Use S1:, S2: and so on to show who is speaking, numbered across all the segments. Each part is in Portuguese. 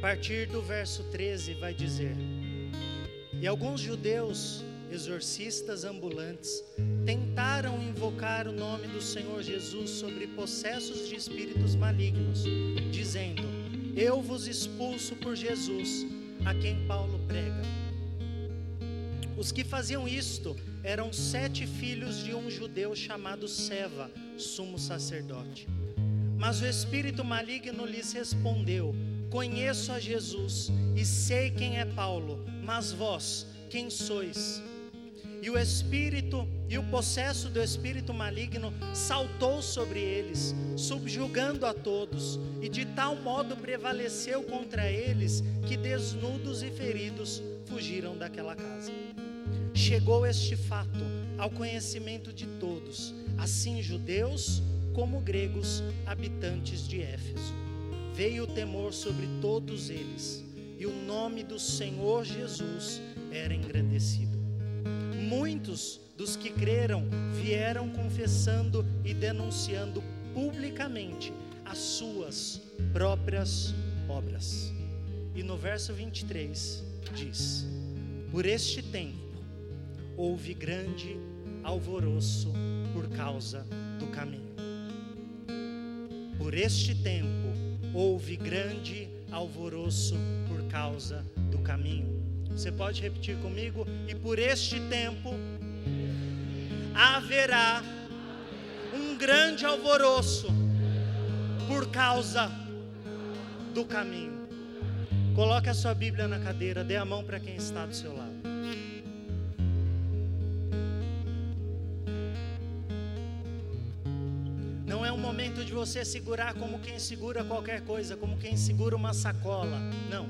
S1: partir do verso 13, vai dizer: E alguns judeus, exorcistas ambulantes, tentaram invocar o nome do Senhor Jesus sobre possessos de espíritos malignos, dizendo: Eu vos expulso por Jesus, a quem Paulo prega. Os que faziam isto eram sete filhos de um judeu chamado Seva, sumo sacerdote. Mas o espírito maligno lhes respondeu: Conheço a Jesus e sei quem é Paulo, mas vós, quem sois? E o espírito e o possesso do espírito maligno saltou sobre eles, subjugando a todos, e de tal modo prevaleceu contra eles que desnudos e feridos fugiram daquela casa. Chegou este fato ao conhecimento de todos, assim judeus como gregos habitantes de Éfeso veio o temor sobre todos eles, e o nome do Senhor Jesus era engrandecido. Muitos dos que creram vieram confessando e denunciando publicamente as suas próprias obras. E no verso 23 diz: Por este tempo houve grande alvoroço por causa do caminho. Por este tempo houve grande alvoroço por causa do caminho. Você pode repetir comigo? E por este tempo haverá um grande alvoroço por causa do caminho. Coloque a sua Bíblia na cadeira, dê a mão para quem está do seu lado. Você segurar como quem segura qualquer coisa, como quem segura uma sacola. Não.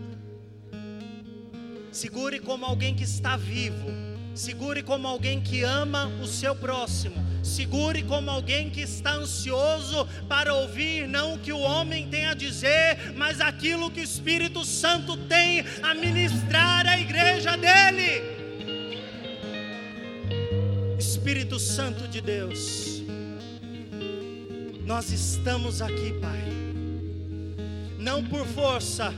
S1: Segure como alguém que está vivo. Segure como alguém que ama o seu próximo. Segure como alguém que está ansioso para ouvir não o que o homem tem a dizer, mas aquilo que o Espírito Santo tem a ministrar à igreja dele. Espírito Santo de Deus nós estamos aqui, Pai, não por força,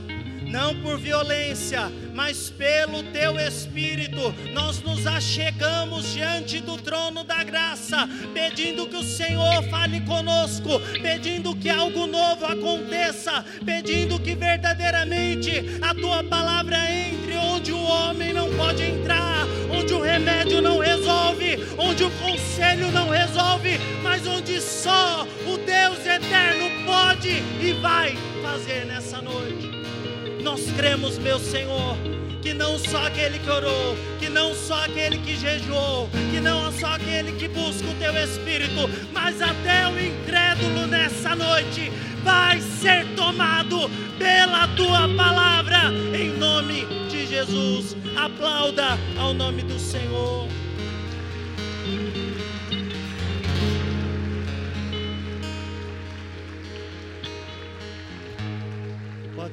S1: não por violência, mas pelo teu Espírito, nós nos achegamos diante do trono da graça, pedindo que o Senhor fale conosco, pedindo que algo novo aconteça, pedindo que verdadeiramente a tua palavra entre onde o homem não pode entrar, onde o remédio não resolve, onde o conselho não resolve, mas onde só o Deus eterno pode e vai fazer nessa noite. Nós cremos, meu Senhor, que não só aquele que orou, que não só aquele que jejuou, que não só aquele que busca o teu Espírito, mas até o incrédulo nessa noite vai ser tomado pela tua palavra, em nome de Jesus. Aplauda ao nome do Senhor.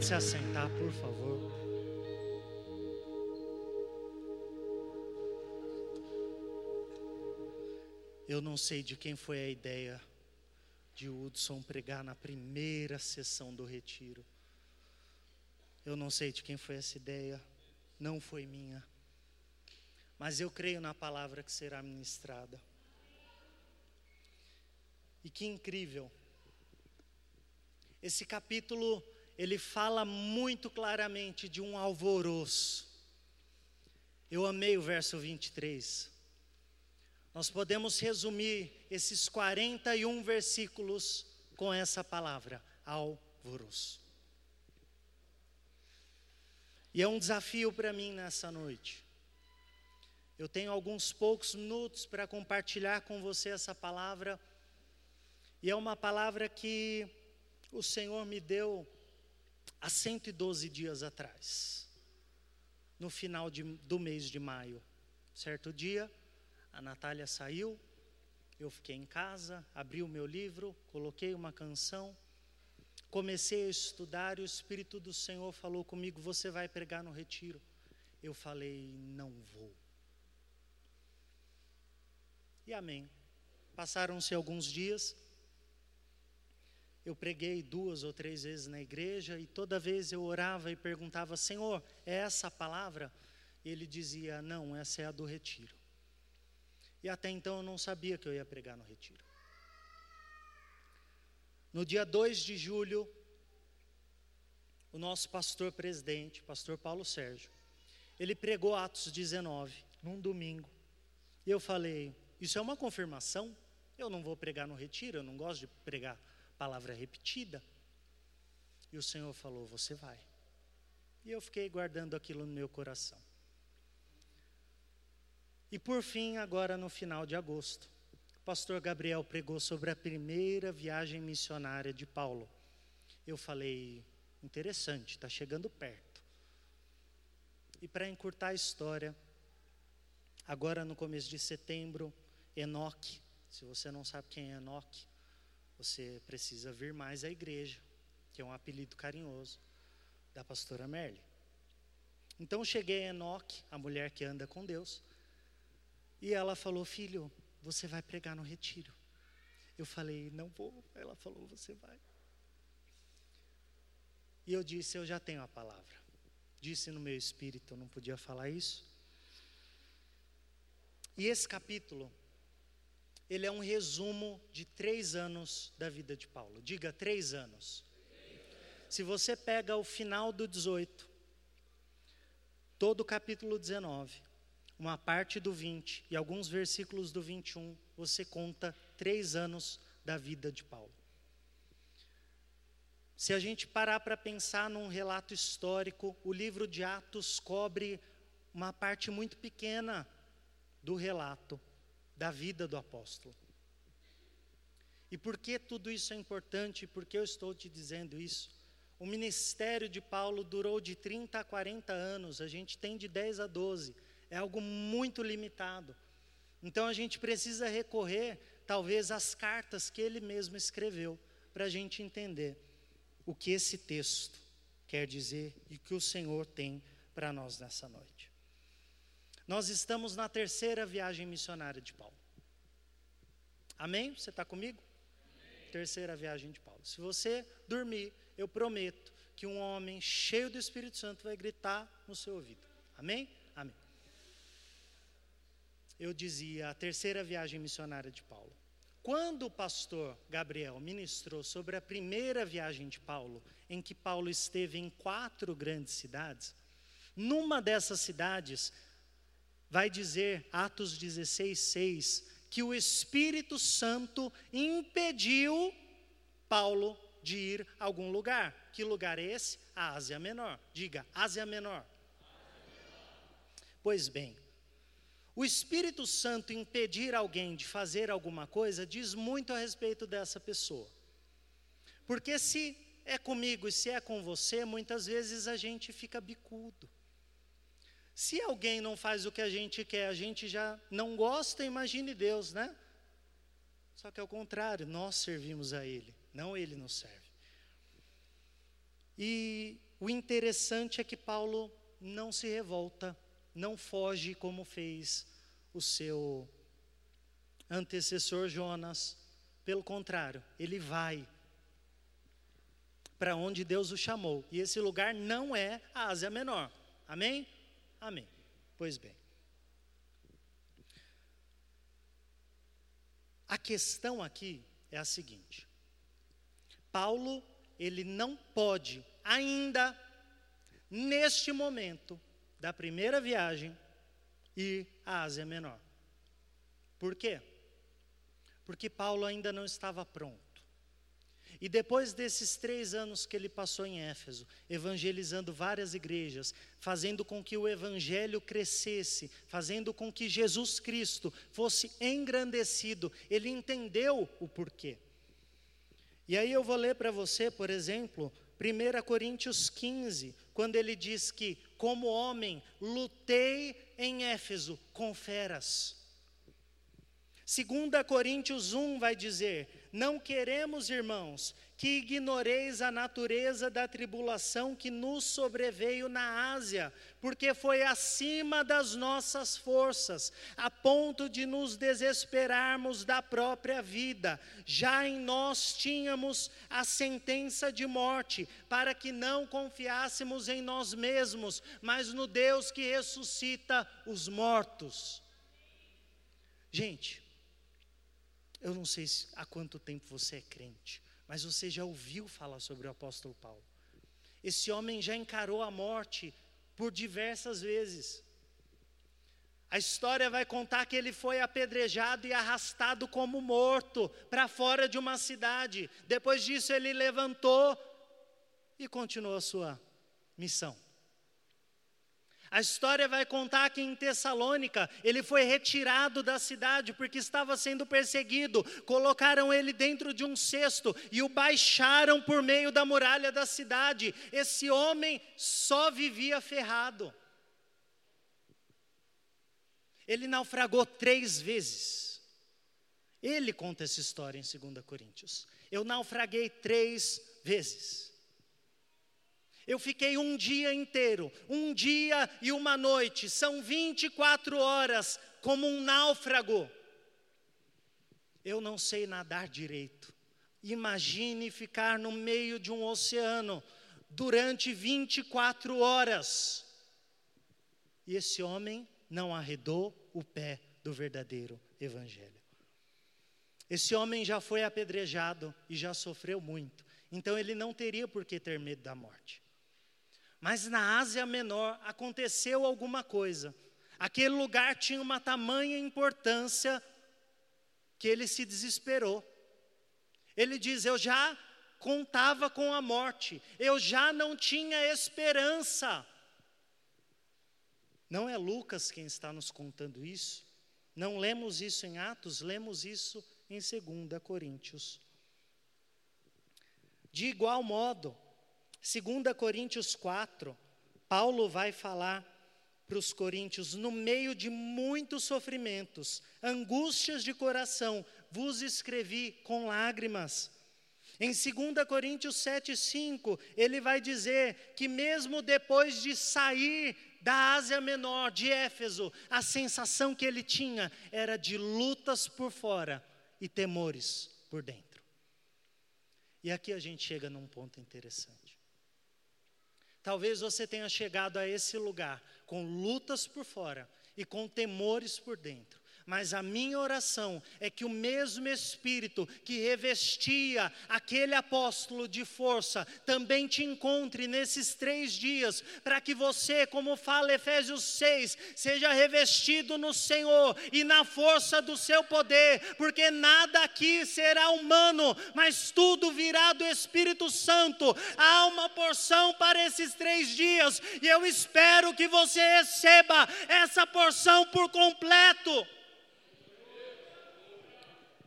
S1: Pode se assentar, por favor. Eu não sei de quem foi a ideia de Hudson pregar na primeira sessão do retiro. Eu não sei de quem foi essa ideia, não foi minha. Mas eu creio na palavra que será ministrada. E que incrível. Esse capítulo, ele fala muito claramente de um alvoroço. Eu amei o verso 23. Nós podemos resumir esses 41 versículos com essa palavra, alvoroço. E é um desafio para mim nessa noite. Eu tenho alguns poucos minutos para compartilhar com você essa palavra, e é uma palavra que o Senhor me deu há 112 dias atrás, no final de, do mês de maio. Certo dia, a Natália saiu, eu fiquei em casa, abri o meu livro, coloquei uma canção, comecei a estudar e o Espírito do Senhor falou comigo: Você vai pregar no retiro? Eu falei: Não vou. E amém. Passaram-se alguns dias, eu preguei duas ou três vezes na igreja e toda vez eu orava e perguntava: Senhor, é essa a palavra? Ele dizia: Não, essa é a do retiro. E até então eu não sabia que eu ia pregar no retiro. No dia 2 de julho, o nosso pastor presidente, pastor Paulo Sérgio, ele pregou Atos 19, num domingo. E eu falei: Isso é uma confirmação? Eu não vou pregar no retiro, eu não gosto de pregar palavra repetida. E o Senhor falou: Você vai. E eu fiquei guardando aquilo no meu coração. E por fim, agora no final de agosto, o pastor Gabriel pregou sobre a primeira viagem missionária de Paulo. Eu falei, interessante, está chegando perto. E para encurtar a história, agora no começo de setembro, Enoque, se você não sabe quem é Enoque, você precisa vir mais à igreja, que é um apelido carinhoso da pastora Merle. Então cheguei a Enoque, a mulher que anda com Deus, e ela falou: Filho, você vai pregar no retiro. Eu falei: Não vou. Ela falou: Você vai. E eu disse: Eu já tenho a palavra. Disse no meu espírito, eu não podia falar isso. E esse capítulo, ele é um resumo de três anos da vida de Paulo. Diga três anos. Se você pega o final do 18, todo o capítulo 19, uma parte do 20 e alguns versículos do 21, você conta três anos da vida de Paulo. Se a gente parar para pensar num relato histórico, o livro de Atos cobre uma parte muito pequena do relato da vida do apóstolo. E por que tudo isso é importante? Por que eu estou te dizendo isso? O ministério de Paulo durou de 30 a 40 anos, a gente tem de 10 a 12 é algo muito limitado. Então a gente precisa recorrer, talvez, às cartas que ele mesmo escreveu, para a gente entender o que esse texto quer dizer e o que o Senhor tem para nós nessa noite. Nós estamos na terceira viagem missionária de Paulo. Amém? Você está comigo? Amém. Terceira viagem de Paulo. Se você dormir, eu prometo que um homem cheio do Espírito Santo vai gritar no seu ouvido. Amém? Amém eu dizia a terceira viagem missionária de Paulo. Quando o pastor Gabriel ministrou sobre a primeira viagem de Paulo, em que Paulo esteve em quatro grandes cidades, numa dessas cidades, vai dizer, Atos 16, 6, que o Espírito Santo impediu Paulo de ir a algum lugar. Que lugar é esse? A Ásia Menor. Diga, Ásia Menor. Pois bem, o Espírito Santo impedir alguém de fazer alguma coisa diz muito a respeito dessa pessoa. Porque se é comigo e se é com você, muitas vezes a gente fica bicudo. Se alguém não faz o que a gente quer, a gente já não gosta, imagine Deus, né? Só que ao contrário, nós servimos a Ele, não Ele nos serve. E o interessante é que Paulo não se revolta não foge como fez o seu antecessor Jonas. Pelo contrário, ele vai para onde Deus o chamou. E esse lugar não é a Ásia Menor. Amém? Amém. Pois bem. A questão aqui é a seguinte: Paulo, ele não pode ainda, neste momento, da primeira viagem ir à Ásia Menor. Por quê? Porque Paulo ainda não estava pronto. E depois desses três anos que ele passou em Éfeso, evangelizando várias igrejas, fazendo com que o evangelho crescesse, fazendo com que Jesus Cristo fosse engrandecido, ele entendeu o porquê. E aí eu vou ler para você, por exemplo, 1 Coríntios 15, quando ele diz que, como homem, lutei em Éfeso com feras. 2 Coríntios 1 vai dizer: Não queremos, irmãos, que ignoreis a natureza da tribulação que nos sobreveio na Ásia, porque foi acima das nossas forças, a ponto de nos desesperarmos da própria vida. Já em nós tínhamos a sentença de morte, para que não confiássemos em nós mesmos, mas no Deus que ressuscita os mortos. Gente, eu não sei há quanto tempo você é crente mas você já ouviu falar sobre o apóstolo Paulo. Esse homem já encarou a morte por diversas vezes. A história vai contar que ele foi apedrejado e arrastado como morto para fora de uma cidade. Depois disso, ele levantou e continuou a sua missão. A história vai contar que em Tessalônica ele foi retirado da cidade porque estava sendo perseguido. Colocaram ele dentro de um cesto e o baixaram por meio da muralha da cidade. Esse homem só vivia ferrado. Ele naufragou três vezes. Ele conta essa história em 2 Coríntios. Eu naufraguei três vezes. Eu fiquei um dia inteiro, um dia e uma noite, são 24 horas, como um náufrago. Eu não sei nadar direito. Imagine ficar no meio de um oceano durante 24 horas. E esse homem não arredou o pé do verdadeiro Evangelho. Esse homem já foi apedrejado e já sofreu muito, então ele não teria por que ter medo da morte. Mas na Ásia Menor aconteceu alguma coisa. Aquele lugar tinha uma tamanha importância que ele se desesperou. Ele diz: Eu já contava com a morte, eu já não tinha esperança. Não é Lucas quem está nos contando isso. Não lemos isso em Atos, lemos isso em 2 Coríntios. De igual modo, 2 Coríntios 4, Paulo vai falar para os coríntios, no meio de muitos sofrimentos, angústias de coração, vos escrevi com lágrimas. Em 2 Coríntios 7,5, ele vai dizer que mesmo depois de sair da Ásia Menor, de Éfeso, a sensação que ele tinha era de lutas por fora e temores por dentro. E aqui a gente chega num ponto interessante. Talvez você tenha chegado a esse lugar com lutas por fora e com temores por dentro. Mas a minha oração é que o mesmo Espírito que revestia aquele apóstolo de força também te encontre nesses três dias, para que você, como fala Efésios 6, seja revestido no Senhor e na força do seu poder, porque nada aqui será humano, mas tudo virá do Espírito Santo. Há uma porção para esses três dias, e eu espero que você receba essa porção por completo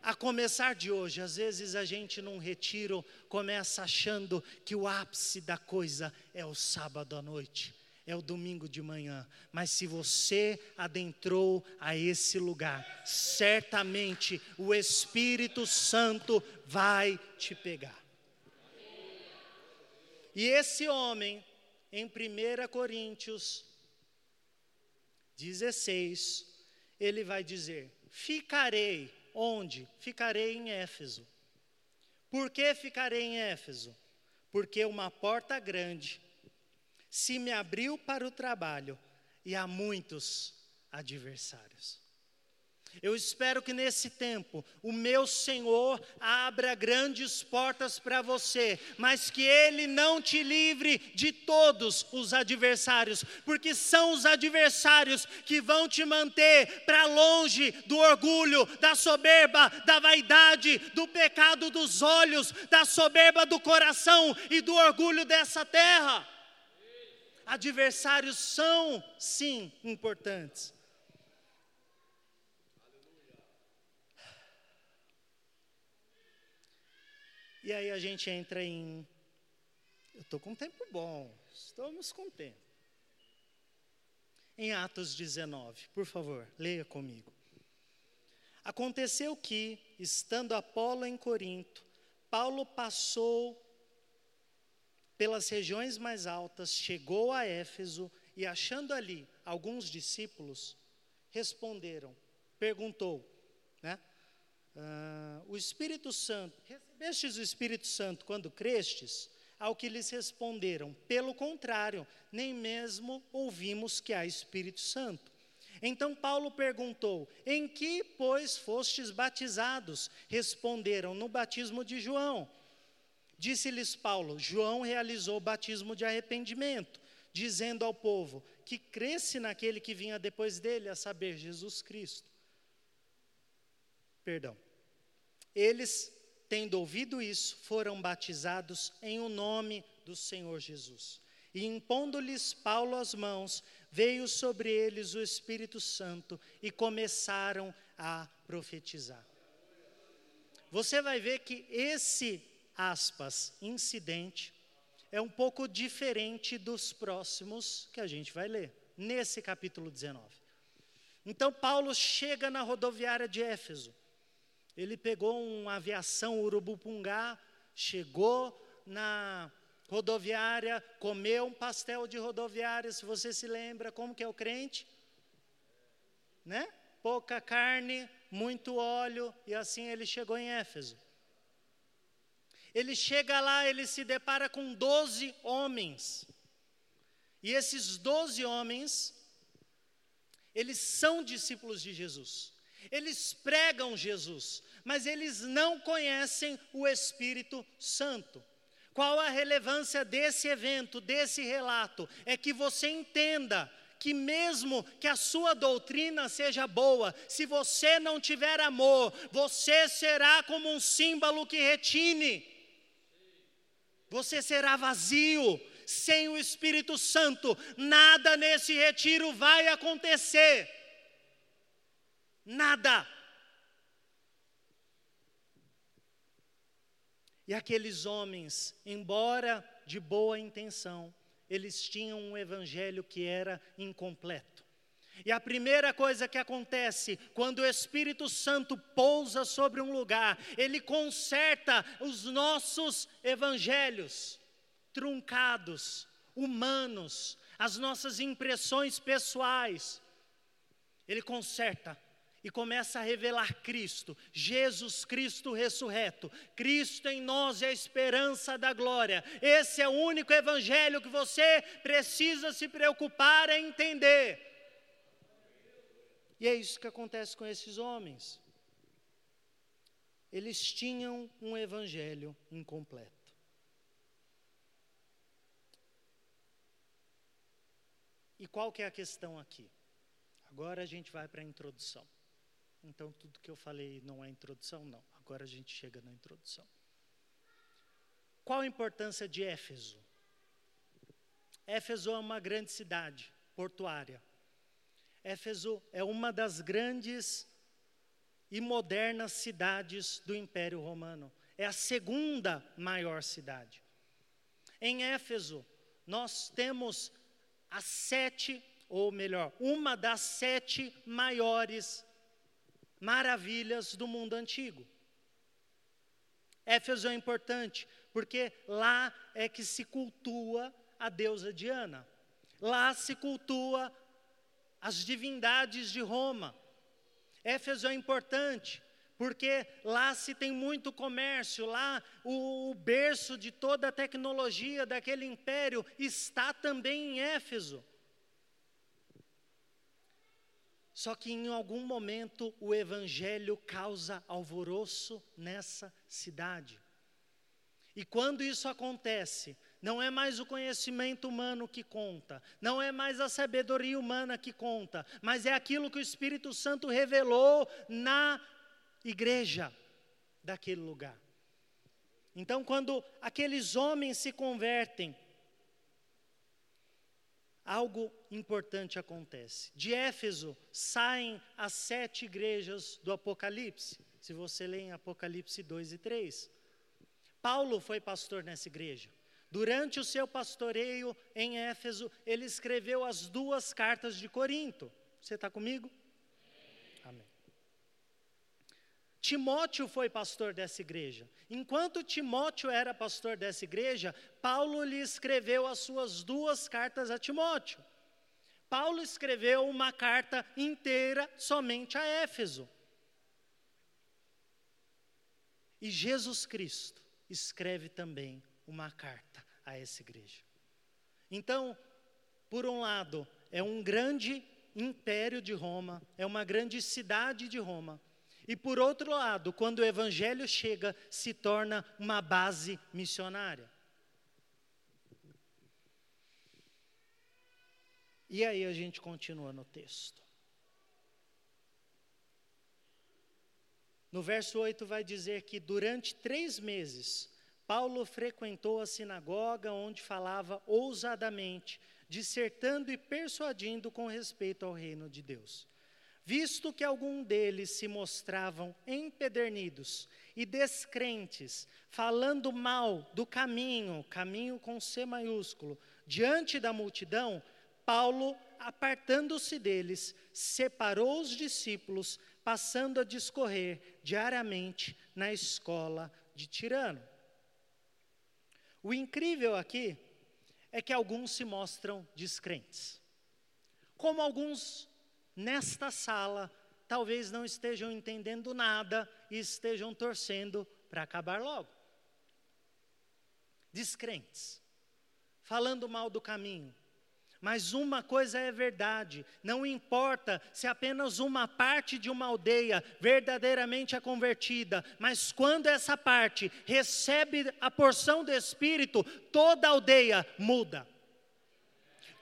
S1: a começar de hoje, às vezes a gente num retiro começa achando que o ápice da coisa é o sábado à noite, é o domingo de manhã, mas se você adentrou a esse lugar, certamente o Espírito Santo vai te pegar. E esse homem, em 1 Coríntios 16, ele vai dizer: Ficarei Onde? Ficarei em Éfeso. Por que ficarei em Éfeso? Porque uma porta grande se me abriu para o trabalho e há muitos adversários. Eu espero que nesse tempo o meu Senhor abra grandes portas para você, mas que Ele não te livre de todos os adversários, porque são os adversários que vão te manter para longe do orgulho, da soberba, da vaidade, do pecado dos olhos, da soberba do coração e do orgulho dessa terra. Adversários são, sim, importantes E aí a gente entra em. Eu estou com tempo bom, estamos com tempo. Em Atos 19, por favor, leia comigo. Aconteceu que, estando Apolo em Corinto, Paulo passou pelas regiões mais altas, chegou a Éfeso e, achando ali alguns discípulos, responderam, perguntou, né? Ah, o Espírito Santo, recebestes o Espírito Santo quando crestes? Ao que lhes responderam, pelo contrário, nem mesmo ouvimos que há Espírito Santo. Então Paulo perguntou: Em que, pois, fostes batizados? Responderam: No batismo de João. Disse-lhes Paulo: João realizou o batismo de arrependimento, dizendo ao povo que cresce naquele que vinha depois dele, a saber, Jesus Cristo. Perdão. Eles, tendo ouvido isso, foram batizados em o nome do Senhor Jesus. E impondo-lhes Paulo as mãos, veio sobre eles o Espírito Santo e começaram a profetizar. Você vai ver que esse aspas, incidente, é um pouco diferente dos próximos que a gente vai ler, nesse capítulo 19. Então, Paulo chega na rodoviária de Éfeso. Ele pegou uma aviação urubupungá, chegou na rodoviária, comeu um pastel de rodoviária, se você se lembra, como que é o crente? Né? Pouca carne, muito óleo, e assim ele chegou em Éfeso. Ele chega lá, ele se depara com doze homens. E esses doze homens, eles são discípulos de Jesus. Eles pregam Jesus, mas eles não conhecem o Espírito Santo. Qual a relevância desse evento, desse relato? É que você entenda que, mesmo que a sua doutrina seja boa, se você não tiver amor, você será como um símbolo que retine você será vazio, sem o Espírito Santo, nada nesse retiro vai acontecer. Nada. E aqueles homens, embora de boa intenção, eles tinham um evangelho que era incompleto. E a primeira coisa que acontece quando o Espírito Santo pousa sobre um lugar, ele conserta os nossos evangelhos truncados, humanos, as nossas impressões pessoais. Ele conserta e começa a revelar Cristo, Jesus Cristo ressurreto. Cristo em nós é a esperança da glória. Esse é o único evangelho que você precisa se preocupar em entender. E é isso que acontece com esses homens. Eles tinham um evangelho incompleto. E qual que é a questão aqui? Agora a gente vai para a introdução. Então, tudo que eu falei não é introdução? Não. Agora a gente chega na introdução. Qual a importância de Éfeso? Éfeso é uma grande cidade portuária, Éfeso é uma das grandes e modernas cidades do Império Romano. É a segunda maior cidade. Em Éfeso, nós temos as sete, ou melhor, uma das sete maiores maravilhas do mundo antigo. Éfeso é importante, porque lá é que se cultua a deusa Diana. Lá se cultua as divindades de Roma. Éfeso é importante, porque lá se tem muito comércio, lá o, o berço de toda a tecnologia daquele império está também em Éfeso. Só que em algum momento o evangelho causa alvoroço nessa cidade. E quando isso acontece, não é mais o conhecimento humano que conta, não é mais a sabedoria humana que conta, mas é aquilo que o Espírito Santo revelou na igreja daquele lugar. Então, quando aqueles homens se convertem, algo importante acontece. De Éfeso saem as sete igrejas do Apocalipse. Se você lê em Apocalipse 2 e 3. Paulo foi pastor nessa igreja. Durante o seu pastoreio em Éfeso, ele escreveu as duas cartas de Corinto. Você está comigo? Amém. Timóteo foi pastor dessa igreja. Enquanto Timóteo era pastor dessa igreja, Paulo lhe escreveu as suas duas cartas a Timóteo. Paulo escreveu uma carta inteira somente a Éfeso. E Jesus Cristo escreve também uma carta a essa igreja. Então, por um lado, é um grande império de Roma, é uma grande cidade de Roma e por outro lado, quando o evangelho chega, se torna uma base missionária. E aí a gente continua no texto. No verso 8 vai dizer que durante três meses, Paulo frequentou a sinagoga onde falava ousadamente, dissertando e persuadindo com respeito ao reino de Deus. Visto que algum deles se mostravam empedernidos e descrentes, falando mal do caminho, caminho com C maiúsculo, diante da multidão, Paulo, apartando-se deles, separou os discípulos, passando a discorrer diariamente na escola de Tirano. O incrível aqui é que alguns se mostram descrentes. Como alguns nesta sala talvez não estejam entendendo nada e estejam torcendo para acabar logo. Descrentes, falando mal do caminho. Mas uma coisa é verdade: não importa se apenas uma parte de uma aldeia verdadeiramente é convertida, mas quando essa parte recebe a porção do Espírito, toda a aldeia muda,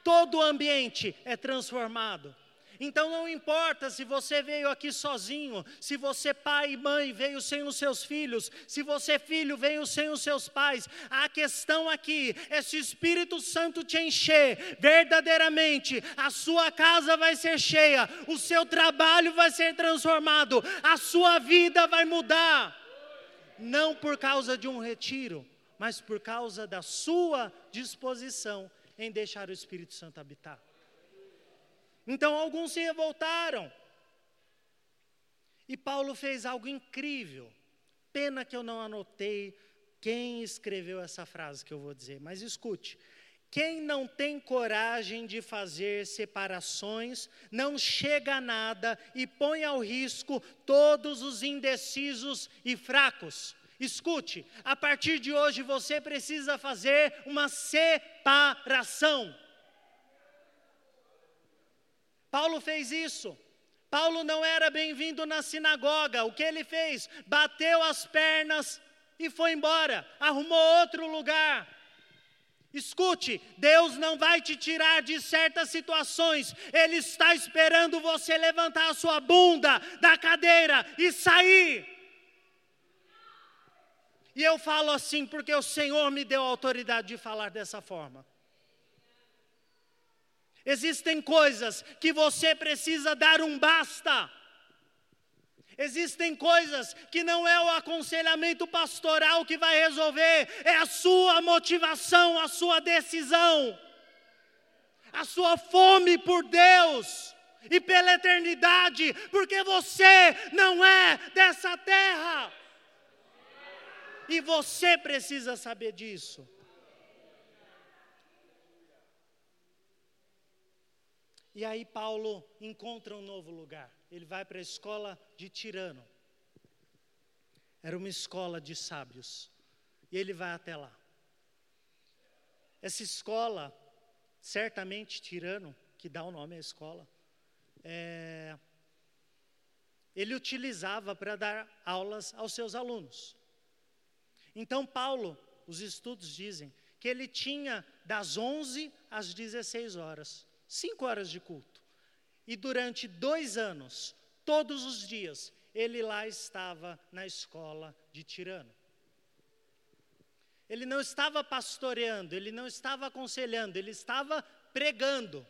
S1: todo o ambiente é transformado. Então não importa se você veio aqui sozinho, se você pai e mãe veio sem os seus filhos, se você filho veio sem os seus pais. A questão aqui é se o Espírito Santo te encher verdadeiramente, a sua casa vai ser cheia, o seu trabalho vai ser transformado, a sua vida vai mudar. Não por causa de um retiro, mas por causa da sua disposição em deixar o Espírito Santo habitar. Então alguns se revoltaram. E Paulo fez algo incrível. Pena que eu não anotei quem escreveu essa frase que eu vou dizer, mas escute. Quem não tem coragem de fazer separações, não chega a nada e põe ao risco todos os indecisos e fracos. Escute, a partir de hoje você precisa fazer uma separação. Paulo fez isso. Paulo não era bem-vindo na sinagoga. O que ele fez? Bateu as pernas e foi embora. Arrumou outro lugar. Escute, Deus não vai te tirar de certas situações, Ele está esperando você levantar a sua bunda da cadeira e sair. E eu falo assim porque o Senhor me deu autoridade de falar dessa forma. Existem coisas que você precisa dar um basta. Existem coisas que não é o aconselhamento pastoral que vai resolver, é a sua motivação, a sua decisão, a sua fome por Deus e pela eternidade, porque você não é dessa terra. E você precisa saber disso. E aí Paulo encontra um novo lugar. Ele vai para a escola de Tirano. Era uma escola de sábios. E ele vai até lá. Essa escola, certamente Tirano, que dá o nome à escola, é, ele utilizava para dar aulas aos seus alunos. Então, Paulo, os estudos dizem que ele tinha das 11 às 16 horas cinco horas de culto. E durante dois anos, todos os dias, ele lá estava na escola de Tirano. Ele não estava pastoreando, ele não estava aconselhando, ele estava pregando.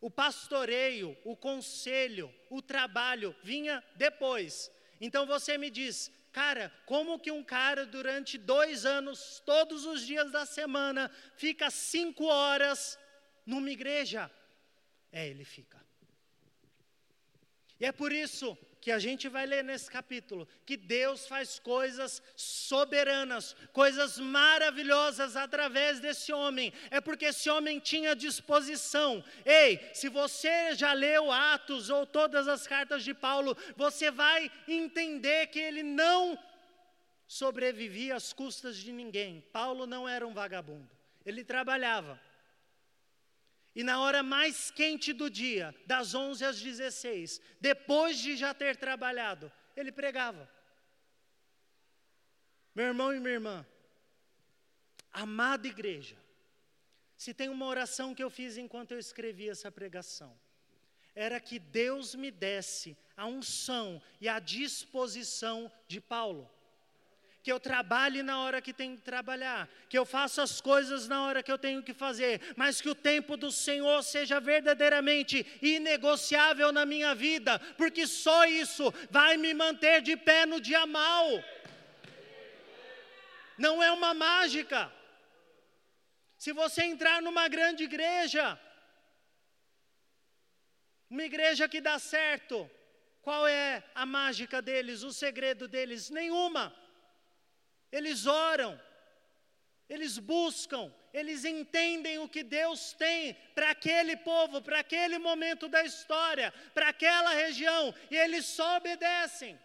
S1: O pastoreio, o conselho, o trabalho vinha depois. Então você me diz, cara, como que um cara durante dois anos, todos os dias da semana, fica cinco horas numa igreja. É, ele fica. E é por isso que a gente vai ler nesse capítulo, que Deus faz coisas soberanas, coisas maravilhosas através desse homem, é porque esse homem tinha disposição. Ei, se você já leu Atos ou todas as cartas de Paulo, você vai entender que ele não sobrevivia às custas de ninguém. Paulo não era um vagabundo, ele trabalhava. E na hora mais quente do dia, das 11 às 16, depois de já ter trabalhado, ele pregava. Meu irmão e minha irmã, amada igreja, se tem uma oração que eu fiz enquanto eu escrevia essa pregação, era que Deus me desse a unção e a disposição de Paulo que eu trabalhe na hora que tenho que trabalhar, que eu faça as coisas na hora que eu tenho que fazer, mas que o tempo do Senhor seja verdadeiramente inegociável na minha vida, porque só isso vai me manter de pé no dia mal. Não é uma mágica. Se você entrar numa grande igreja, uma igreja que dá certo, qual é a mágica deles, o segredo deles? Nenhuma eles oram, eles buscam, eles entendem o que Deus tem para aquele povo, para aquele momento da história, para aquela região, e eles só obedecem.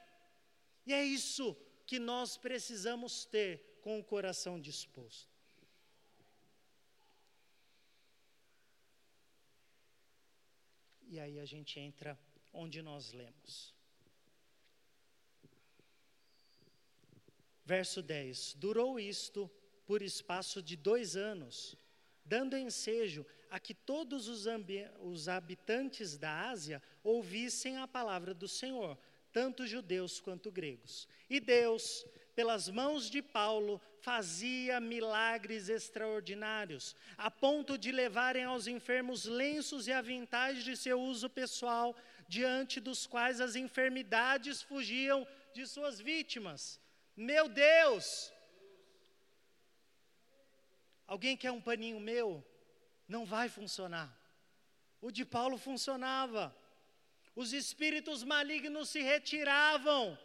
S1: E é isso que nós precisamos ter com o coração disposto. E aí a gente entra onde nós lemos. Verso 10: Durou isto por espaço de dois anos, dando ensejo a que todos os, os habitantes da Ásia ouvissem a palavra do Senhor, tanto judeus quanto gregos. E Deus, pelas mãos de Paulo, fazia milagres extraordinários, a ponto de levarem aos enfermos lenços e aventais de seu uso pessoal, diante dos quais as enfermidades fugiam de suas vítimas. Meu Deus! Alguém quer um paninho meu? Não vai funcionar. O de Paulo funcionava. Os espíritos malignos se retiravam.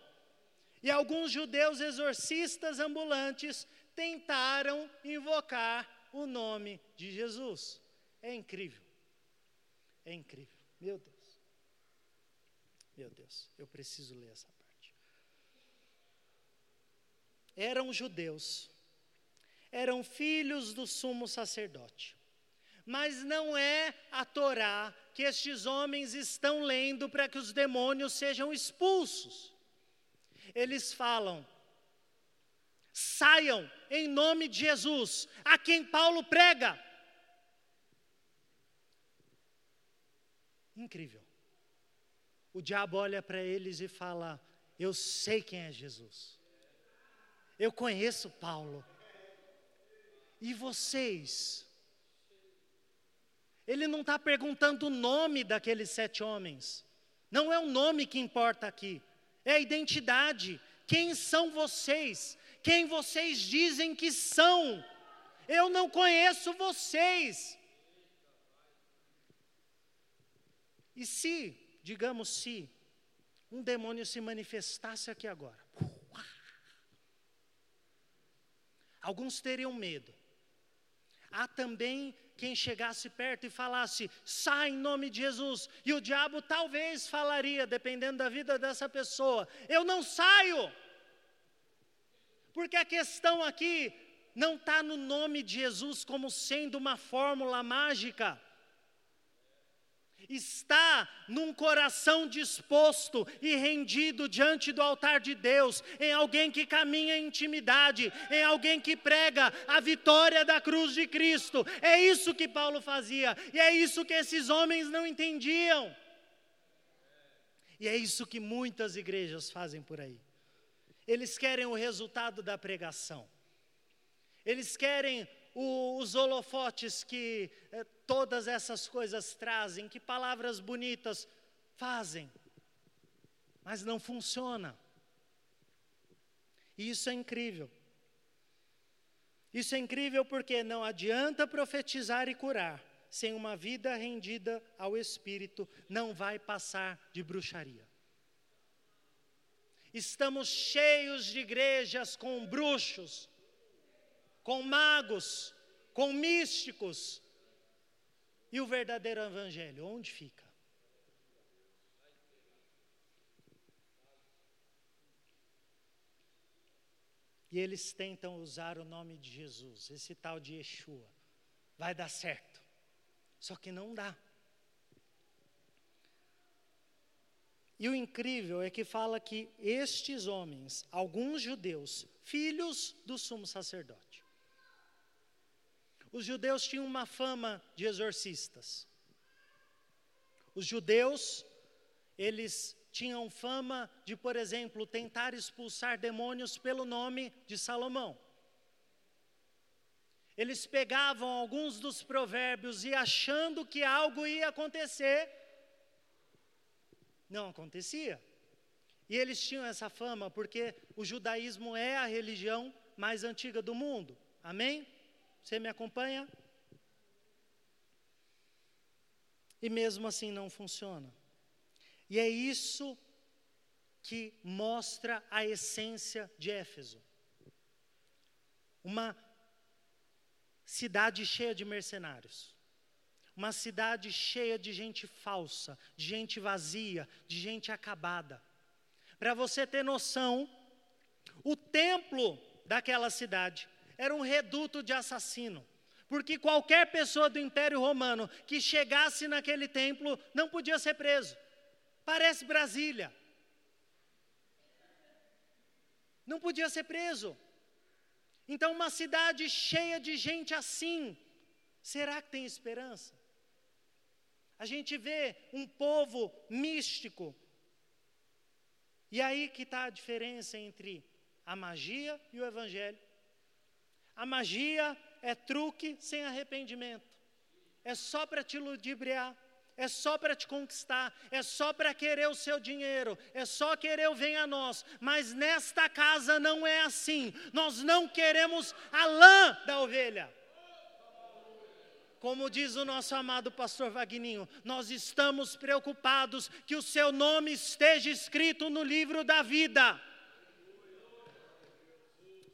S1: E alguns judeus exorcistas ambulantes tentaram invocar o nome de Jesus. É incrível. É incrível. Meu Deus. Meu Deus, eu preciso ler essa eram judeus, eram filhos do sumo sacerdote. Mas não é a Torá que estes homens estão lendo para que os demônios sejam expulsos. Eles falam: saiam em nome de Jesus, a quem Paulo prega. Incrível. O diabo olha para eles e fala: Eu sei quem é Jesus. Eu conheço Paulo. E vocês? Ele não está perguntando o nome daqueles sete homens. Não é o nome que importa aqui, é a identidade. Quem são vocês? Quem vocês dizem que são? Eu não conheço vocês. E se, digamos se, um demônio se manifestasse aqui agora, Alguns teriam medo. Há também quem chegasse perto e falasse, sai em nome de Jesus. E o diabo talvez falaria, dependendo da vida dessa pessoa: eu não saio. Porque a questão aqui não está no nome de Jesus como sendo uma fórmula mágica está num coração disposto e rendido diante do altar de Deus, em alguém que caminha em intimidade, em alguém que prega a vitória da cruz de Cristo. É isso que Paulo fazia, e é isso que esses homens não entendiam. E é isso que muitas igrejas fazem por aí. Eles querem o resultado da pregação. Eles querem o, os holofotes que eh, todas essas coisas trazem, que palavras bonitas fazem, mas não funciona. E isso é incrível. Isso é incrível porque não adianta profetizar e curar, sem uma vida rendida ao Espírito, não vai passar de bruxaria. Estamos cheios de igrejas com bruxos, com magos, com místicos. E o verdadeiro evangelho, onde fica? E eles tentam usar o nome de Jesus, esse tal de Yeshua. Vai dar certo. Só que não dá. E o incrível é que fala que estes homens, alguns judeus, filhos do sumo sacerdote, os judeus tinham uma fama de exorcistas. Os judeus, eles tinham fama de, por exemplo, tentar expulsar demônios pelo nome de Salomão. Eles pegavam alguns dos provérbios e achando que algo ia acontecer, não acontecia. E eles tinham essa fama porque o judaísmo é a religião mais antiga do mundo. Amém? Você me acompanha? E mesmo assim não funciona. E é isso que mostra a essência de Éfeso. Uma cidade cheia de mercenários. Uma cidade cheia de gente falsa, de gente vazia, de gente acabada. Para você ter noção, o templo daquela cidade era um reduto de assassino. Porque qualquer pessoa do Império Romano que chegasse naquele templo não podia ser preso. Parece Brasília. Não podia ser preso. Então, uma cidade cheia de gente assim, será que tem esperança? A gente vê um povo místico. E aí que está a diferença entre a magia e o evangelho. A magia é truque sem arrependimento. É só para te ludibriar, é só para te conquistar, é só para querer o seu dinheiro, é só querer o venha a nós. Mas nesta casa não é assim. Nós não queremos a lã da ovelha. Como diz o nosso amado pastor Vagninho, nós estamos preocupados que o seu nome esteja escrito no livro da vida.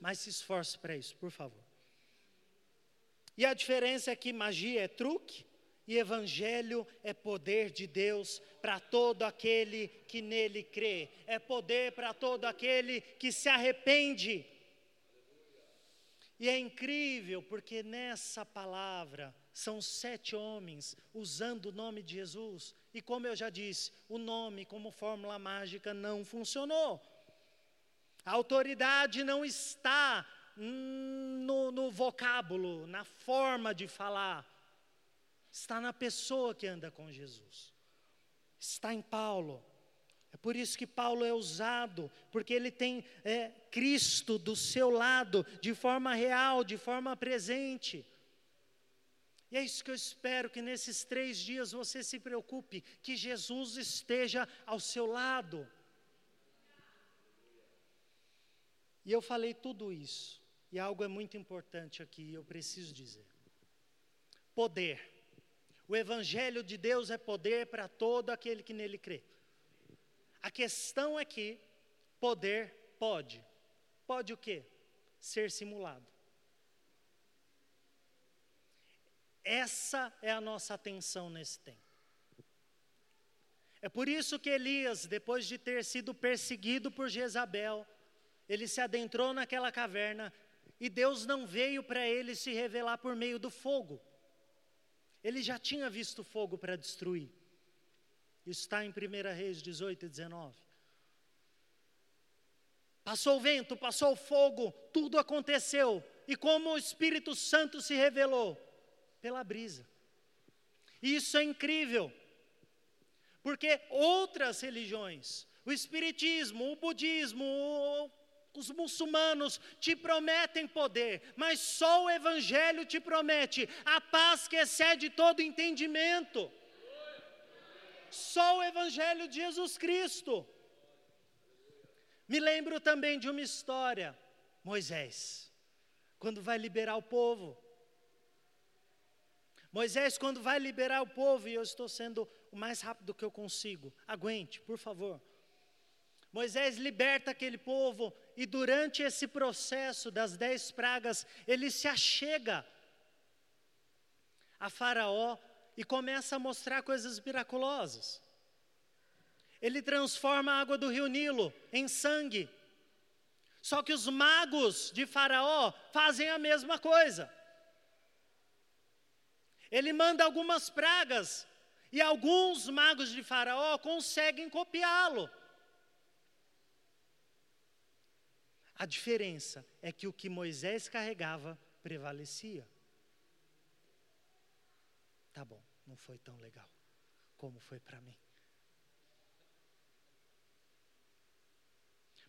S1: Mas se esforce para isso, por favor. E a diferença é que magia é truque e evangelho é poder de Deus para todo aquele que nele crê, é poder para todo aquele que se arrepende. E é incrível porque nessa palavra são sete homens usando o nome de Jesus, e como eu já disse, o nome como fórmula mágica não funcionou. A autoridade não está no, no vocábulo, na forma de falar, está na pessoa que anda com Jesus, está em Paulo. É por isso que Paulo é usado, porque ele tem é, Cristo do seu lado, de forma real, de forma presente. E é isso que eu espero que nesses três dias você se preocupe, que Jesus esteja ao seu lado. E eu falei tudo isso, e algo é muito importante aqui, eu preciso dizer: poder. O Evangelho de Deus é poder para todo aquele que nele crê. A questão é que poder pode. Pode o quê? Ser simulado. Essa é a nossa atenção nesse tempo. É por isso que Elias, depois de ter sido perseguido por Jezabel, ele se adentrou naquela caverna e Deus não veio para ele se revelar por meio do fogo. Ele já tinha visto fogo para destruir. Isso está em 1 Reis 18 e 19. Passou o vento, passou o fogo, tudo aconteceu. E como o Espírito Santo se revelou? Pela brisa. Isso é incrível. Porque outras religiões, o Espiritismo, o Budismo, os muçulmanos te prometem poder, mas só o Evangelho te promete a paz que excede todo entendimento. Só o Evangelho de Jesus Cristo. Me lembro também de uma história, Moisés, quando vai liberar o povo. Moisés, quando vai liberar o povo, e eu estou sendo o mais rápido que eu consigo, aguente, por favor. Moisés liberta aquele povo e durante esse processo das dez pragas, ele se achega a Faraó e começa a mostrar coisas miraculosas. Ele transforma a água do rio Nilo em sangue. Só que os magos de Faraó fazem a mesma coisa. Ele manda algumas pragas e alguns magos de Faraó conseguem copiá-lo. A diferença é que o que Moisés carregava prevalecia. Tá bom, não foi tão legal como foi para mim.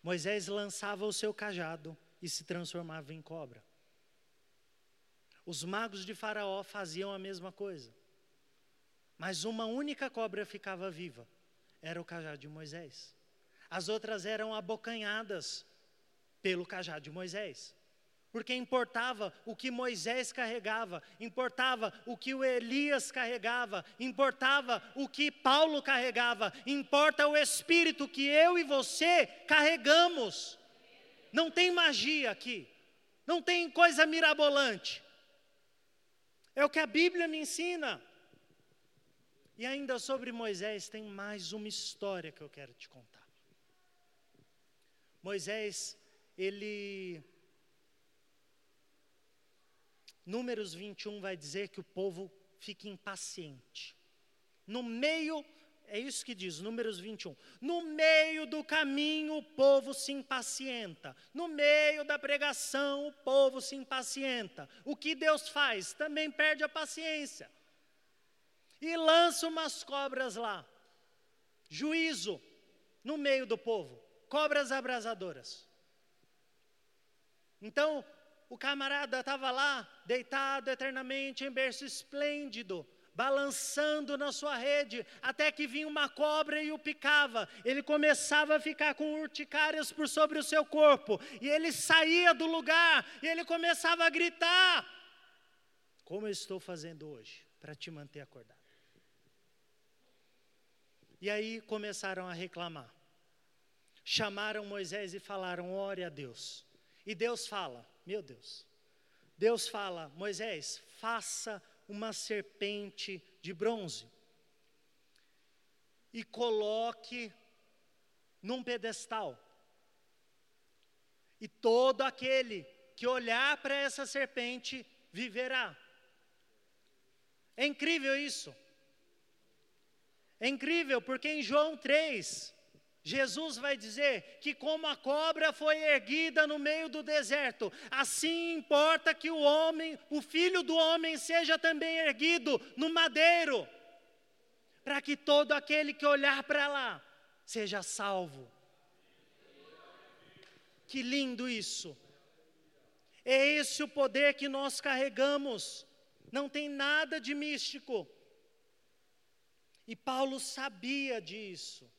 S1: Moisés lançava o seu cajado e se transformava em cobra. Os magos de Faraó faziam a mesma coisa. Mas uma única cobra ficava viva. Era o cajado de Moisés. As outras eram abocanhadas pelo cajado de Moisés. Porque importava o que Moisés carregava, importava o que o Elias carregava, importava o que Paulo carregava, importa o espírito que eu e você carregamos. Não tem magia aqui, não tem coisa mirabolante. É o que a Bíblia me ensina. E ainda sobre Moisés, tem mais uma história que eu quero te contar. Moisés, ele. Números 21 vai dizer que o povo fica impaciente. No meio, é isso que diz, Números 21. No meio do caminho o povo se impacienta. No meio da pregação o povo se impacienta. O que Deus faz? Também perde a paciência e lança umas cobras lá. Juízo no meio do povo, cobras abrasadoras. Então, o camarada estava lá, deitado eternamente em berço esplêndido, balançando na sua rede, até que vinha uma cobra e o picava. Ele começava a ficar com urticárias por sobre o seu corpo, e ele saía do lugar, e ele começava a gritar: Como eu estou fazendo hoje para te manter acordado? E aí começaram a reclamar. Chamaram Moisés e falaram: ore a Deus. E Deus fala: meu Deus. Deus fala: Moisés, faça uma serpente de bronze e coloque num pedestal. E todo aquele que olhar para essa serpente viverá. É incrível isso. É incrível, porque em João 3, Jesus vai dizer que, como a cobra foi erguida no meio do deserto, assim importa que o homem, o filho do homem, seja também erguido no madeiro, para que todo aquele que olhar para lá seja salvo. Que lindo isso! É esse o poder que nós carregamos, não tem nada de místico. E Paulo sabia disso,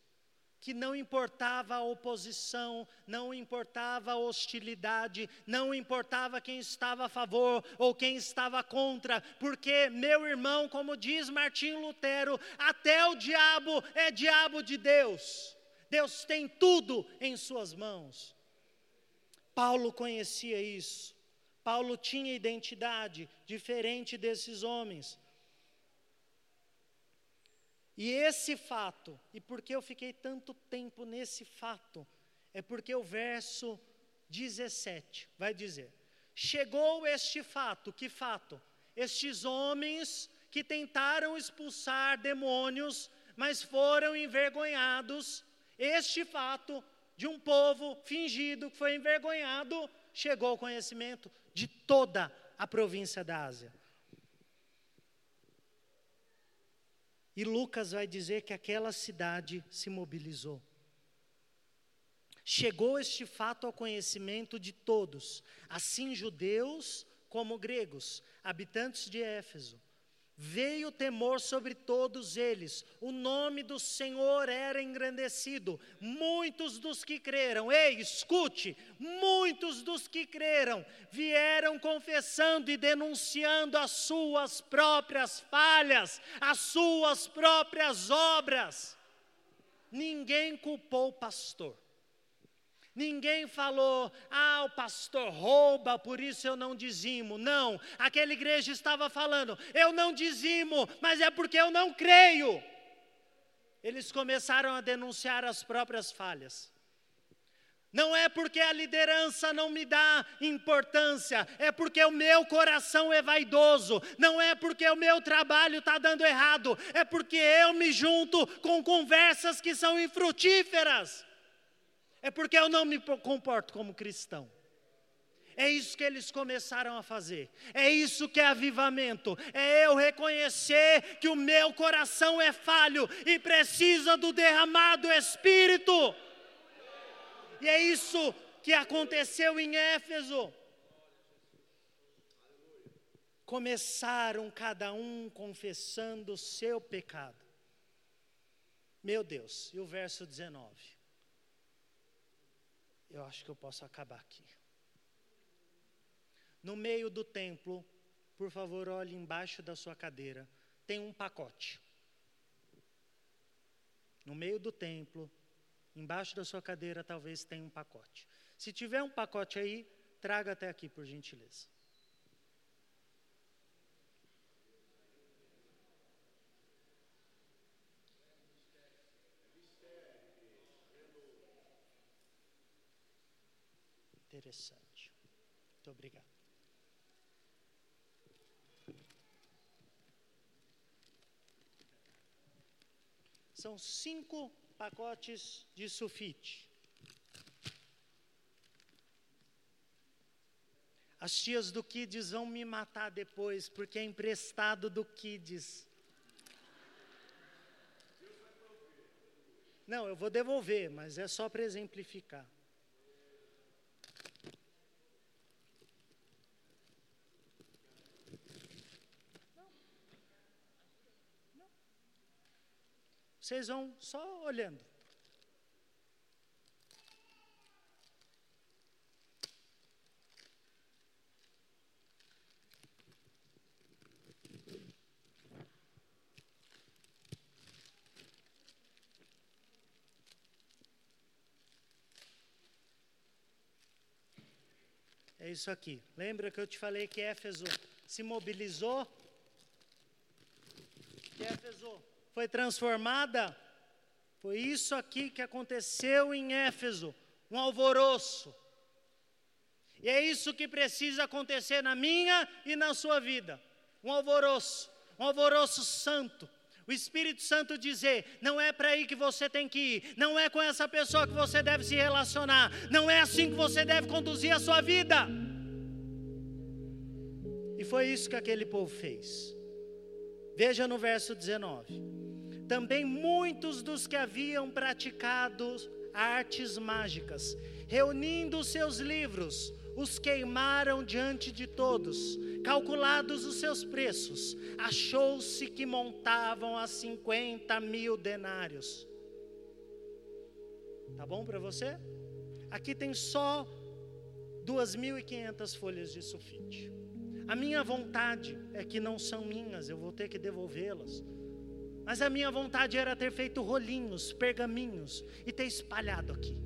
S1: que não importava a oposição, não importava a hostilidade, não importava quem estava a favor ou quem estava contra, porque, meu irmão, como diz Martim Lutero, até o diabo é diabo de Deus. Deus tem tudo em suas mãos. Paulo conhecia isso. Paulo tinha identidade diferente desses homens. E esse fato, e por que eu fiquei tanto tempo nesse fato, é porque o verso 17 vai dizer: Chegou este fato, que fato? Estes homens que tentaram expulsar demônios, mas foram envergonhados, este fato de um povo fingido que foi envergonhado, chegou ao conhecimento de toda a província da Ásia. E Lucas vai dizer que aquela cidade se mobilizou. Chegou este fato ao conhecimento de todos, assim judeus como gregos, habitantes de Éfeso. Veio temor sobre todos eles, o nome do Senhor era engrandecido. Muitos dos que creram, ei, escute, muitos dos que creram vieram confessando e denunciando as suas próprias falhas, as suas próprias obras. Ninguém culpou o pastor, Ninguém falou, ah, o pastor rouba, por isso eu não dizimo. Não, aquela igreja estava falando, eu não dizimo, mas é porque eu não creio. Eles começaram a denunciar as próprias falhas. Não é porque a liderança não me dá importância, é porque o meu coração é vaidoso, não é porque o meu trabalho está dando errado, é porque eu me junto com conversas que são infrutíferas. É porque eu não me comporto como cristão. É isso que eles começaram a fazer. É isso que é avivamento. É eu reconhecer que o meu coração é falho e precisa do derramado Espírito. E é isso que aconteceu em Éfeso. Começaram cada um confessando o seu pecado. Meu Deus, e o verso 19? Eu acho que eu posso acabar aqui. No meio do templo, por favor, olhe embaixo da sua cadeira, tem um pacote. No meio do templo, embaixo da sua cadeira, talvez tenha um pacote. Se tiver um pacote aí, traga até aqui, por gentileza. Interessante. Muito obrigado. São cinco pacotes de sulfite. As tias do Kids vão me matar depois, porque é emprestado do Kids. Não, eu vou devolver, mas é só para exemplificar. Vocês vão só olhando. É isso aqui. Lembra que eu te falei que Éfeso se mobilizou? Que Éfeso foi transformada. Foi isso aqui que aconteceu em Éfeso, um alvoroço. E é isso que precisa acontecer na minha e na sua vida. Um alvoroço, um alvoroço santo. O Espírito Santo dizer: não é para aí que você tem que ir, não é com essa pessoa que você deve se relacionar, não é assim que você deve conduzir a sua vida. E foi isso que aquele povo fez. Veja no verso 19. Também muitos dos que haviam praticado artes mágicas, reunindo seus livros, os queimaram diante de todos. Calculados os seus preços, achou-se que montavam a 50 mil denários. Tá bom para você? Aqui tem só 2.500 folhas de sulfite. A minha vontade é que não são minhas, eu vou ter que devolvê-las. Mas a minha vontade era ter feito rolinhos, pergaminhos e ter espalhado aqui.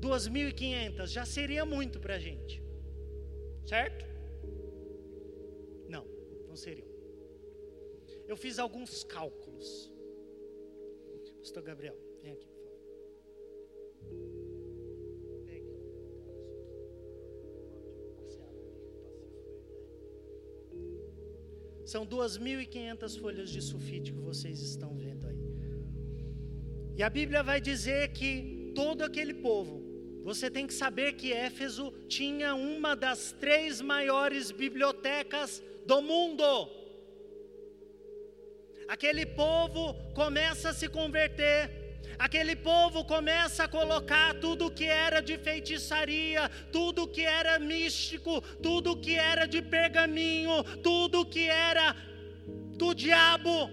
S1: 2.500 já seria muito para a gente, certo? Não, não seria. Eu fiz alguns cálculos. Pastor Gabriel, vem aqui. São 2.500 folhas de sulfite que vocês estão vendo aí. E a Bíblia vai dizer que todo aquele povo, você tem que saber que Éfeso tinha uma das três maiores bibliotecas do mundo. Aquele povo começa a se converter Aquele povo começa a colocar tudo que era de feitiçaria, tudo que era místico, tudo que era de pergaminho, tudo que era do diabo.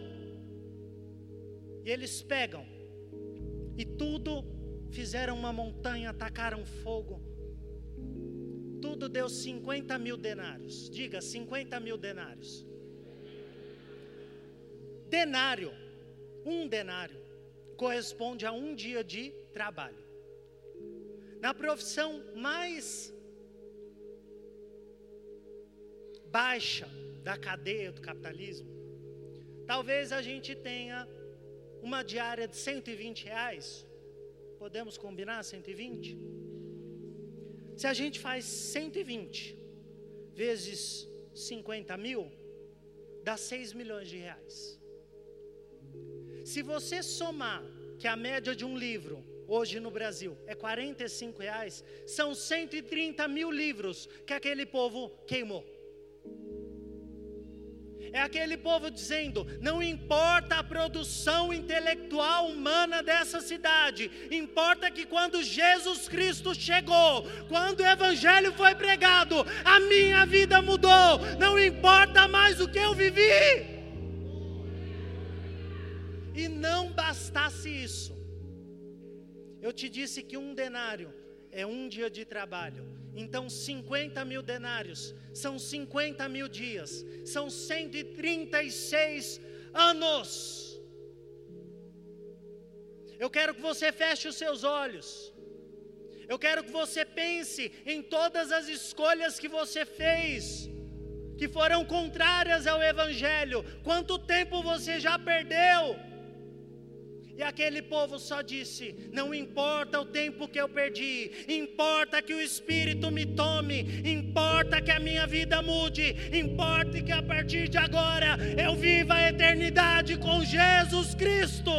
S1: E eles pegam e tudo fizeram uma montanha, atacaram fogo. Tudo deu 50 mil denários. Diga 50 mil denários. Denário, um denário corresponde a um dia de trabalho. na profissão mais baixa da cadeia do capitalismo, talvez a gente tenha uma diária de 120 reais. Podemos combinar 120? Se a gente faz 120 vezes 50 mil, dá 6 milhões de reais. Se você somar que a média de um livro hoje no Brasil é 45 reais, são 130 mil livros que aquele povo queimou. É aquele povo dizendo: não importa a produção intelectual humana dessa cidade, importa que quando Jesus Cristo chegou, quando o Evangelho foi pregado, a minha vida mudou, não importa mais o que eu vivi. E não bastasse isso, eu te disse que um denário é um dia de trabalho. Então, 50 mil denários são 50 mil dias, são 136 anos. Eu quero que você feche os seus olhos. Eu quero que você pense em todas as escolhas que você fez, que foram contrárias ao Evangelho. Quanto tempo você já perdeu? E aquele povo só disse: Não importa o tempo que eu perdi, importa que o Espírito me tome, importa que a minha vida mude, importa que a partir de agora eu viva a eternidade com Jesus Cristo.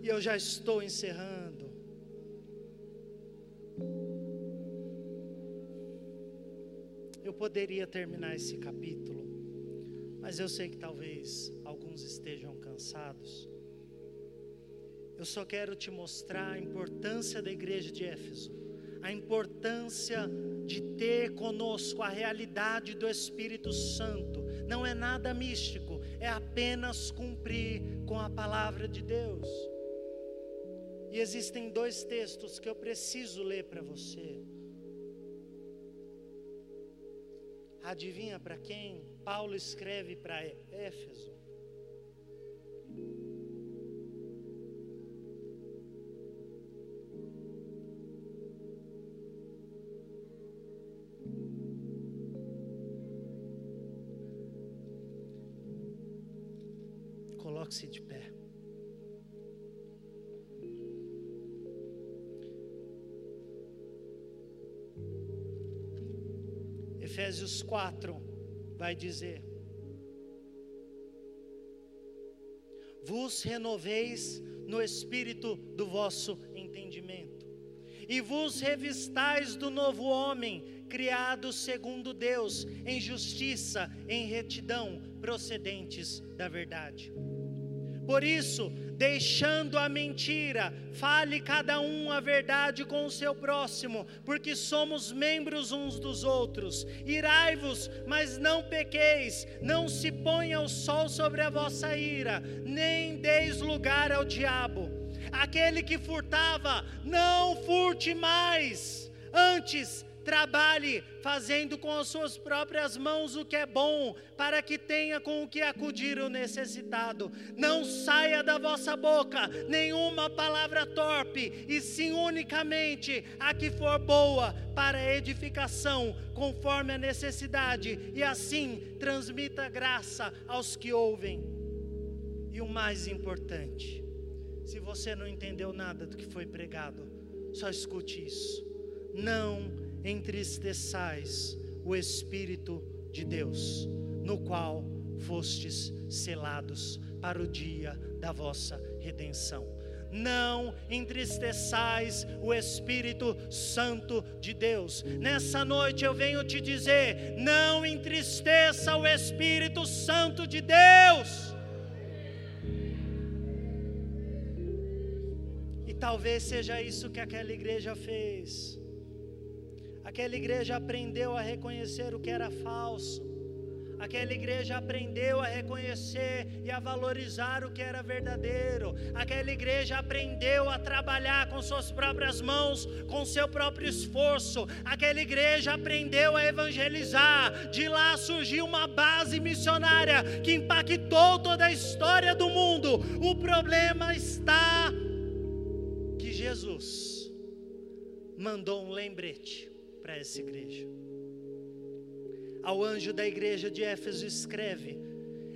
S1: E eu já estou encerrando. Eu poderia terminar esse capítulo mas eu sei que talvez alguns estejam cansados. Eu só quero te mostrar a importância da igreja de Éfeso, a importância de ter conosco a realidade do Espírito Santo. Não é nada místico, é apenas cumprir com a palavra de Deus. E existem dois textos que eu preciso ler para você. Adivinha para quem? Paulo escreve para Éfeso. Coloque-se de pé. Efésios 4 vai dizer: Vos renoveis no espírito do vosso entendimento, e vos revistais do novo homem, criado segundo Deus, em justiça, em retidão, procedentes da verdade. Por isso, deixando a mentira, fale cada um a verdade com o seu próximo, porque somos membros uns dos outros. Irai-vos, mas não pequeis, não se ponha o sol sobre a vossa ira, nem deis lugar ao diabo. Aquele que furtava, não furte mais, antes Trabalhe fazendo com as suas próprias mãos o que é bom, para que tenha com o que acudir o necessitado. Não saia da vossa boca nenhuma palavra torpe, e sim unicamente a que for boa para edificação, conforme a necessidade, e assim transmita graça aos que ouvem. E o mais importante, se você não entendeu nada do que foi pregado, só escute isso. Não entristeçais o Espírito de Deus, no qual fostes selados para o dia da vossa redenção. Não entristeçais o Espírito Santo de Deus. Nessa noite eu venho te dizer: não entristeça o Espírito Santo de Deus. E talvez seja isso que aquela igreja fez. Aquela igreja aprendeu a reconhecer o que era falso. Aquela igreja aprendeu a reconhecer e a valorizar o que era verdadeiro. Aquela igreja aprendeu a trabalhar com suas próprias mãos, com seu próprio esforço. Aquela igreja aprendeu a evangelizar. De lá surgiu uma base missionária que impactou toda a história do mundo. O problema está Jesus mandou um lembrete para essa igreja. Ao anjo da igreja de Éfeso escreve: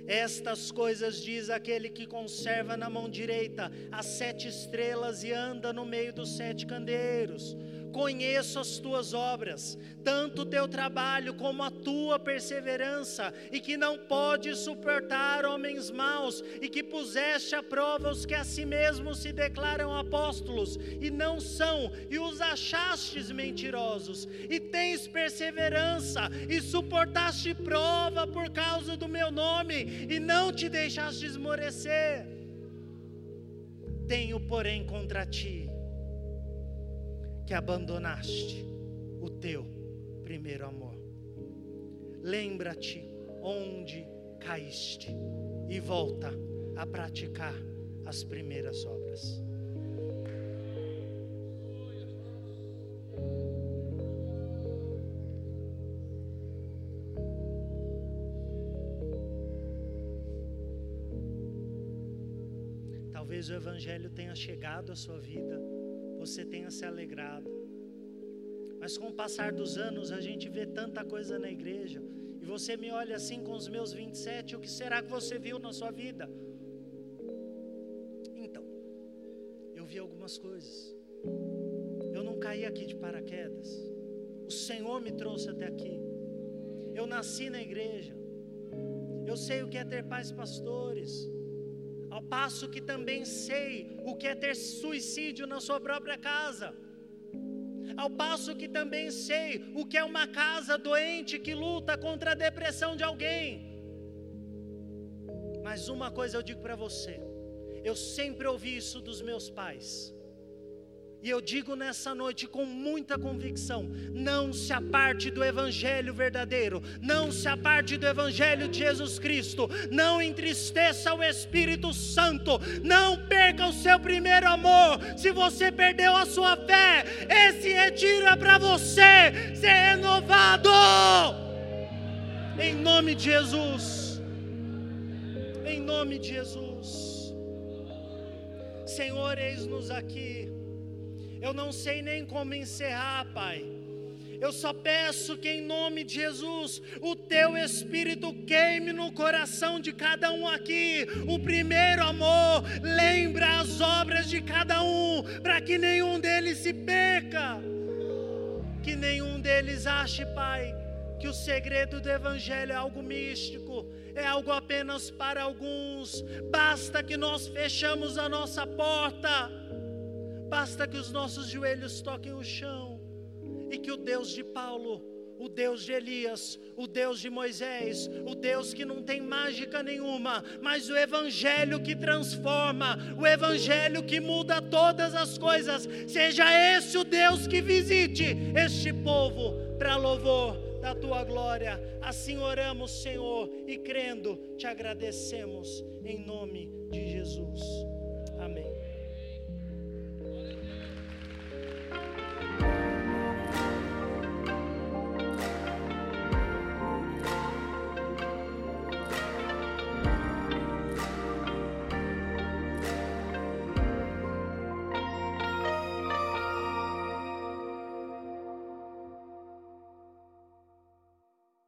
S1: Estas coisas diz aquele que conserva na mão direita as sete estrelas e anda no meio dos sete candeeiros conheço as tuas obras, tanto o teu trabalho como a tua perseverança, e que não pode suportar homens maus, e que puseste à prova os que a si mesmos se declaram apóstolos e não são, e os achastes mentirosos, e tens perseverança, e suportaste prova por causa do meu nome, e não te deixaste esmorecer. Tenho, porém, contra ti que abandonaste o teu primeiro amor. Lembra-te onde caíste e volta a praticar as primeiras obras. Talvez o Evangelho tenha chegado à sua vida você tenha se alegrado. Mas com o passar dos anos, a gente vê tanta coisa na igreja, e você me olha assim com os meus 27, o que será que você viu na sua vida? Então, eu vi algumas coisas. Eu não caí aqui de paraquedas. O Senhor me trouxe até aqui. Eu nasci na igreja. Eu sei o que é ter pais pastores. Ao passo que também sei o que é ter suicídio na sua própria casa. Ao passo que também sei o que é uma casa doente que luta contra a depressão de alguém. Mas uma coisa eu digo para você: eu sempre ouvi isso dos meus pais. E eu digo nessa noite com muita convicção: não se aparte do Evangelho verdadeiro, não se aparte do Evangelho de Jesus Cristo, não entristeça o Espírito Santo, não perca o seu primeiro amor. Se você perdeu a sua fé, esse retiro é para você ser renovado, em nome de Jesus, em nome de Jesus, Senhor, eis-nos aqui eu não sei nem como encerrar, Pai. Eu só peço que em nome de Jesus o teu espírito queime no coração de cada um aqui. O primeiro amor, lembra as obras de cada um, para que nenhum deles se perca. Que nenhum deles ache, Pai, que o segredo do evangelho é algo místico, é algo apenas para alguns. Basta que nós fechamos a nossa porta Basta que os nossos joelhos toquem o chão e que o Deus de Paulo, o Deus de Elias, o Deus de Moisés, o Deus que não tem mágica nenhuma, mas o Evangelho que transforma, o Evangelho que muda todas as coisas, seja esse o Deus que visite este povo para louvor da tua glória. Assim oramos, Senhor, e crendo, te agradecemos em nome